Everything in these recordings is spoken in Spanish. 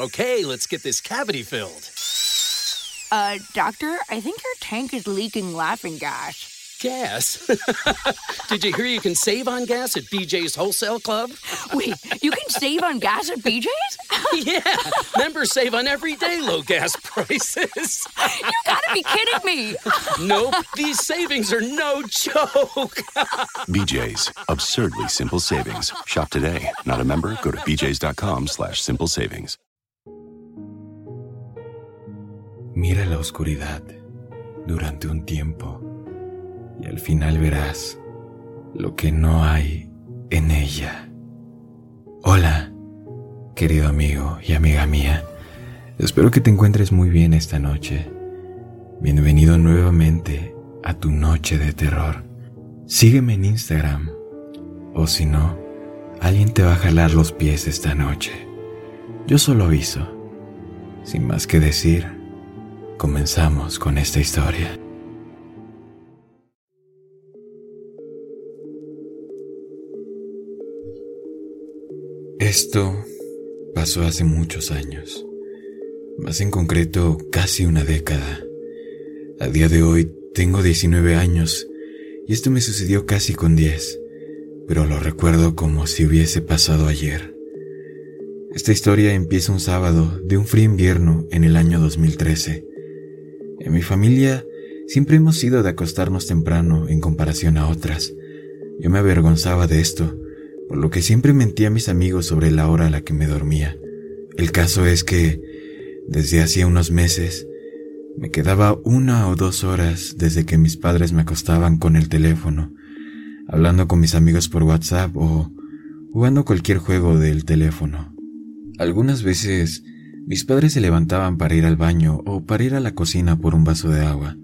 Okay, let's get this cavity filled. Uh, doctor, I think your tank is leaking laughing gas. Gas? Did you hear you can save on gas at BJ's Wholesale Club? Wait, you can save on gas at BJ's? yeah, members save on everyday low gas prices. you gotta be kidding me. nope, these savings are no joke. BJ's, absurdly simple savings. Shop today. Not a member? Go to bjs.com slash simple savings. Mira la oscuridad durante un tiempo y al final verás lo que no hay en ella. Hola, querido amigo y amiga mía. Espero que te encuentres muy bien esta noche. Bienvenido nuevamente a tu noche de terror. Sígueme en Instagram. O si no, alguien te va a jalar los pies esta noche. Yo solo aviso. Sin más que decir, comenzamos con esta historia. Esto pasó hace muchos años, más en concreto casi una década. A día de hoy tengo 19 años y esto me sucedió casi con 10, pero lo recuerdo como si hubiese pasado ayer. Esta historia empieza un sábado de un frío invierno en el año 2013. En mi familia siempre hemos sido de acostarnos temprano en comparación a otras. Yo me avergonzaba de esto, por lo que siempre mentía a mis amigos sobre la hora a la que me dormía. El caso es que, desde hacía unos meses, me quedaba una o dos horas desde que mis padres me acostaban con el teléfono, hablando con mis amigos por WhatsApp o jugando cualquier juego del teléfono. Algunas veces mis padres se levantaban para ir al baño o para ir a la cocina por un vaso de agua,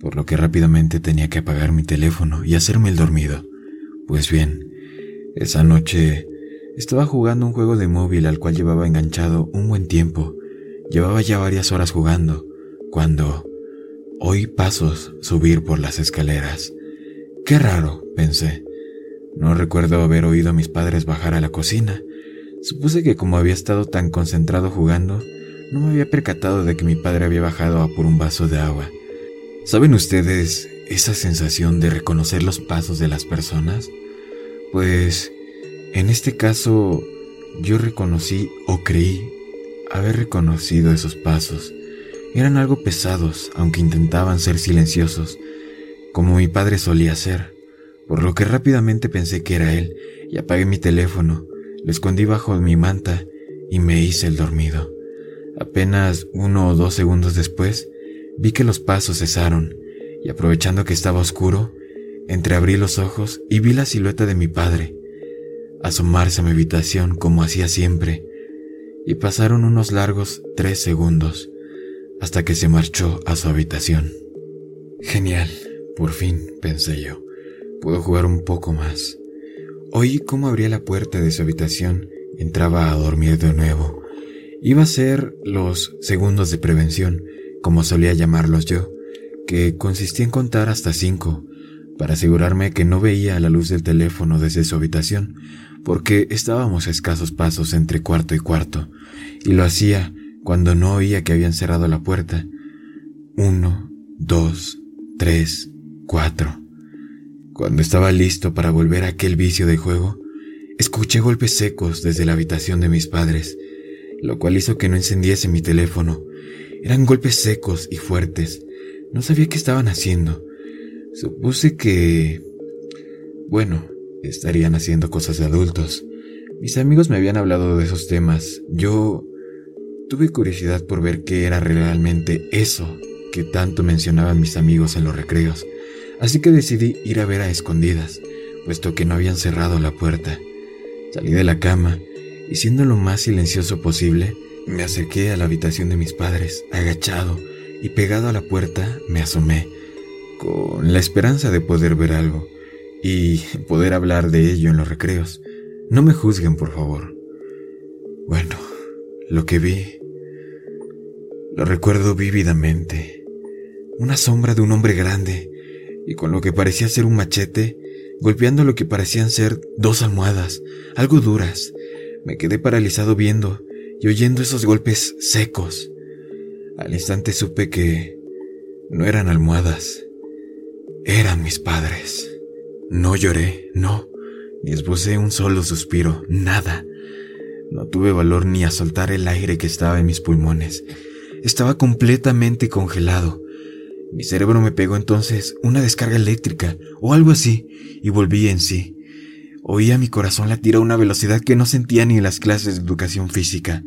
por lo que rápidamente tenía que apagar mi teléfono y hacerme el dormido. Pues bien, esa noche estaba jugando un juego de móvil al cual llevaba enganchado un buen tiempo. Llevaba ya varias horas jugando, cuando oí pasos subir por las escaleras. Qué raro, pensé. No recuerdo haber oído a mis padres bajar a la cocina. Supuse que como había estado tan concentrado jugando, no me había percatado de que mi padre había bajado a por un vaso de agua. ¿Saben ustedes esa sensación de reconocer los pasos de las personas? Pues en este caso yo reconocí o creí haber reconocido esos pasos. Eran algo pesados, aunque intentaban ser silenciosos, como mi padre solía hacer, por lo que rápidamente pensé que era él y apagué mi teléfono, lo escondí bajo mi manta y me hice el dormido. Apenas uno o dos segundos después, vi que los pasos cesaron y aprovechando que estaba oscuro, Entreabrí los ojos y vi la silueta de mi padre, asomarse a mi habitación como hacía siempre, y pasaron unos largos tres segundos hasta que se marchó a su habitación. Genial, por fin, pensé yo, puedo jugar un poco más. Oí cómo abría la puerta de su habitación entraba a dormir de nuevo. Iba a ser los segundos de prevención, como solía llamarlos yo, que consistía en contar hasta cinco para asegurarme que no veía la luz del teléfono desde su habitación, porque estábamos a escasos pasos entre cuarto y cuarto, y lo hacía cuando no oía que habían cerrado la puerta. Uno, dos, tres, cuatro. Cuando estaba listo para volver a aquel vicio de juego, escuché golpes secos desde la habitación de mis padres, lo cual hizo que no encendiese mi teléfono. Eran golpes secos y fuertes. No sabía qué estaban haciendo. Supuse que... Bueno, estarían haciendo cosas de adultos. Mis amigos me habían hablado de esos temas. Yo tuve curiosidad por ver qué era realmente eso que tanto mencionaban mis amigos en los recreos. Así que decidí ir a ver a escondidas, puesto que no habían cerrado la puerta. Salí de la cama y siendo lo más silencioso posible, me acerqué a la habitación de mis padres, agachado y pegado a la puerta, me asomé con la esperanza de poder ver algo y poder hablar de ello en los recreos. No me juzguen, por favor. Bueno, lo que vi, lo recuerdo vívidamente. Una sombra de un hombre grande y con lo que parecía ser un machete, golpeando lo que parecían ser dos almohadas, algo duras. Me quedé paralizado viendo y oyendo esos golpes secos, al instante supe que no eran almohadas, eran mis padres. No lloré, no, ni esbocé un solo suspiro, nada. No tuve valor ni a soltar el aire que estaba en mis pulmones. Estaba completamente congelado. Mi cerebro me pegó entonces una descarga eléctrica o algo así y volví en sí. Oía mi corazón latir a una velocidad que no sentía ni en las clases de educación física.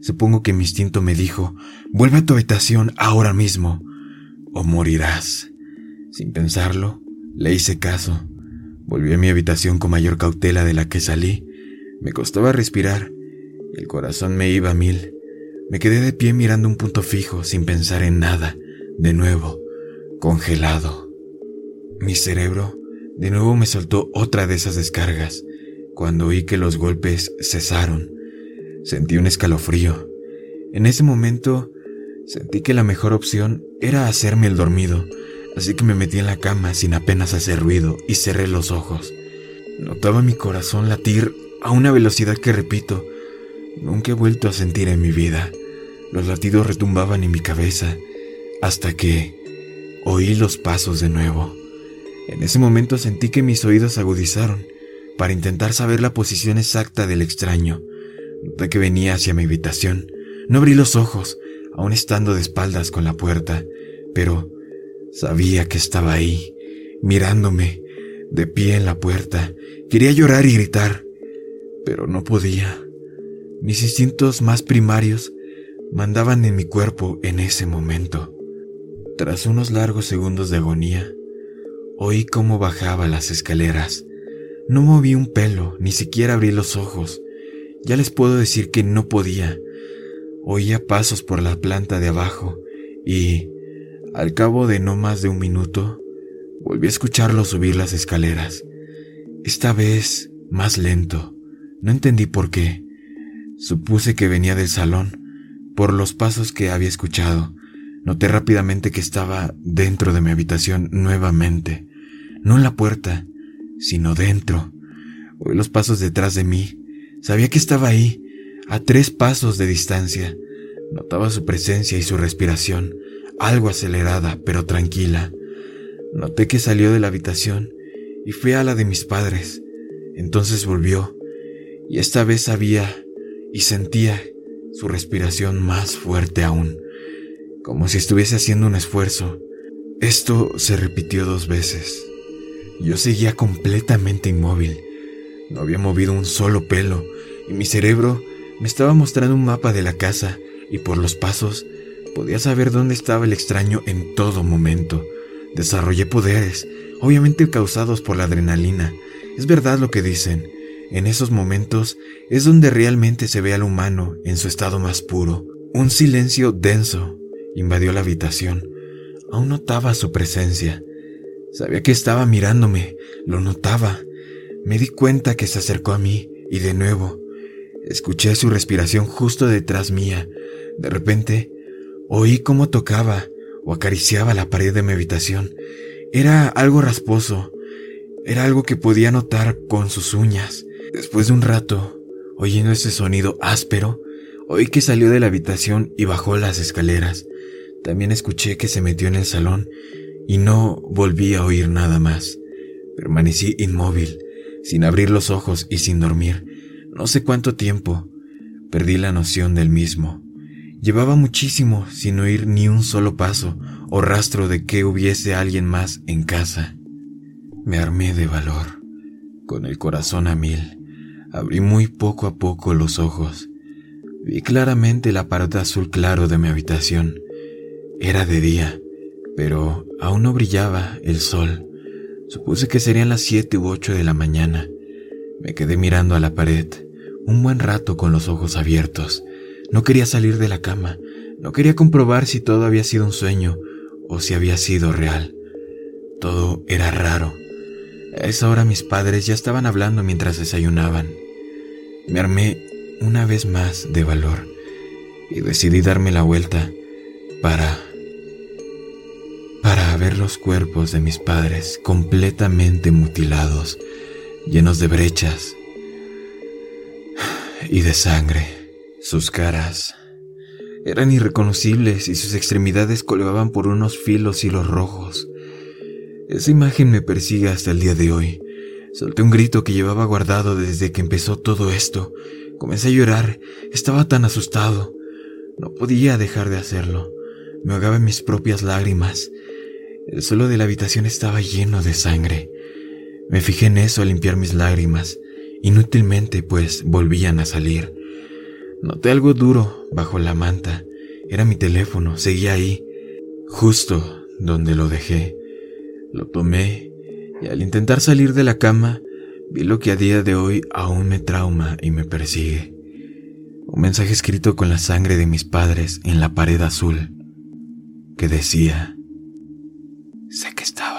Supongo que mi instinto me dijo, vuelve a tu habitación ahora mismo o morirás. Sin pensarlo, le hice caso. Volví a mi habitación con mayor cautela de la que salí. Me costaba respirar. El corazón me iba a mil. Me quedé de pie mirando un punto fijo, sin pensar en nada. De nuevo, congelado. Mi cerebro de nuevo me soltó otra de esas descargas. Cuando oí que los golpes cesaron, sentí un escalofrío. En ese momento, sentí que la mejor opción era hacerme el dormido así que me metí en la cama sin apenas hacer ruido y cerré los ojos. Notaba mi corazón latir a una velocidad que, repito, nunca he vuelto a sentir en mi vida. Los latidos retumbaban en mi cabeza hasta que oí los pasos de nuevo. En ese momento sentí que mis oídos agudizaron para intentar saber la posición exacta del extraño. Noté que venía hacia mi habitación. No abrí los ojos, aún estando de espaldas con la puerta, pero Sabía que estaba ahí, mirándome, de pie en la puerta. Quería llorar y gritar, pero no podía. Mis instintos más primarios mandaban en mi cuerpo en ese momento. Tras unos largos segundos de agonía, oí cómo bajaba las escaleras. No moví un pelo, ni siquiera abrí los ojos. Ya les puedo decir que no podía. Oía pasos por la planta de abajo y, al cabo de no más de un minuto, volví a escucharlo subir las escaleras. Esta vez más lento. No entendí por qué. Supuse que venía del salón, por los pasos que había escuchado. Noté rápidamente que estaba dentro de mi habitación nuevamente. No en la puerta, sino dentro. Oí los pasos detrás de mí. Sabía que estaba ahí, a tres pasos de distancia. Notaba su presencia y su respiración algo acelerada, pero tranquila. Noté que salió de la habitación y fui a la de mis padres. Entonces volvió, y esta vez sabía y sentía su respiración más fuerte aún, como si estuviese haciendo un esfuerzo. Esto se repitió dos veces. Yo seguía completamente inmóvil. No había movido un solo pelo, y mi cerebro me estaba mostrando un mapa de la casa, y por los pasos Podía saber dónde estaba el extraño en todo momento. Desarrollé poderes, obviamente causados por la adrenalina. Es verdad lo que dicen. En esos momentos es donde realmente se ve al humano en su estado más puro. Un silencio denso invadió la habitación. Aún notaba su presencia. Sabía que estaba mirándome, lo notaba. Me di cuenta que se acercó a mí y de nuevo escuché su respiración justo detrás mía. De repente Oí cómo tocaba o acariciaba la pared de mi habitación. Era algo rasposo. Era algo que podía notar con sus uñas. Después de un rato, oyendo ese sonido áspero, oí que salió de la habitación y bajó las escaleras. También escuché que se metió en el salón y no volví a oír nada más. Permanecí inmóvil, sin abrir los ojos y sin dormir. No sé cuánto tiempo. Perdí la noción del mismo. Llevaba muchísimo sin oír ni un solo paso o rastro de que hubiese alguien más en casa. Me armé de valor, con el corazón a mil. Abrí muy poco a poco los ojos. Vi claramente la pared azul claro de mi habitación. Era de día, pero aún no brillaba el sol. Supuse que serían las siete u ocho de la mañana. Me quedé mirando a la pared un buen rato con los ojos abiertos no quería salir de la cama, no quería comprobar si todo había sido un sueño o si había sido real. Todo era raro. A esa hora mis padres ya estaban hablando mientras desayunaban. Me armé una vez más de valor y decidí darme la vuelta para... los cuerpos de mis padres completamente mutilados, llenos de brechas y de sangre. Sus caras eran irreconocibles y sus extremidades colgaban por unos filos hilos rojos. Esa imagen me persigue hasta el día de hoy. Solté un grito que llevaba guardado desde que empezó todo esto. Comencé a llorar. Estaba tan asustado. No podía dejar de hacerlo. Me ahogaba en mis propias lágrimas. El suelo de la habitación estaba lleno de sangre. Me fijé en eso al limpiar mis lágrimas, inútilmente pues volvían a salir. Noté algo duro bajo la manta. Era mi teléfono, seguía ahí, justo donde lo dejé. Lo tomé y al intentar salir de la cama, vi lo que a día de hoy aún me trauma y me persigue. Un mensaje escrito con la sangre de mis padres en la pared azul, que decía, sé que estaba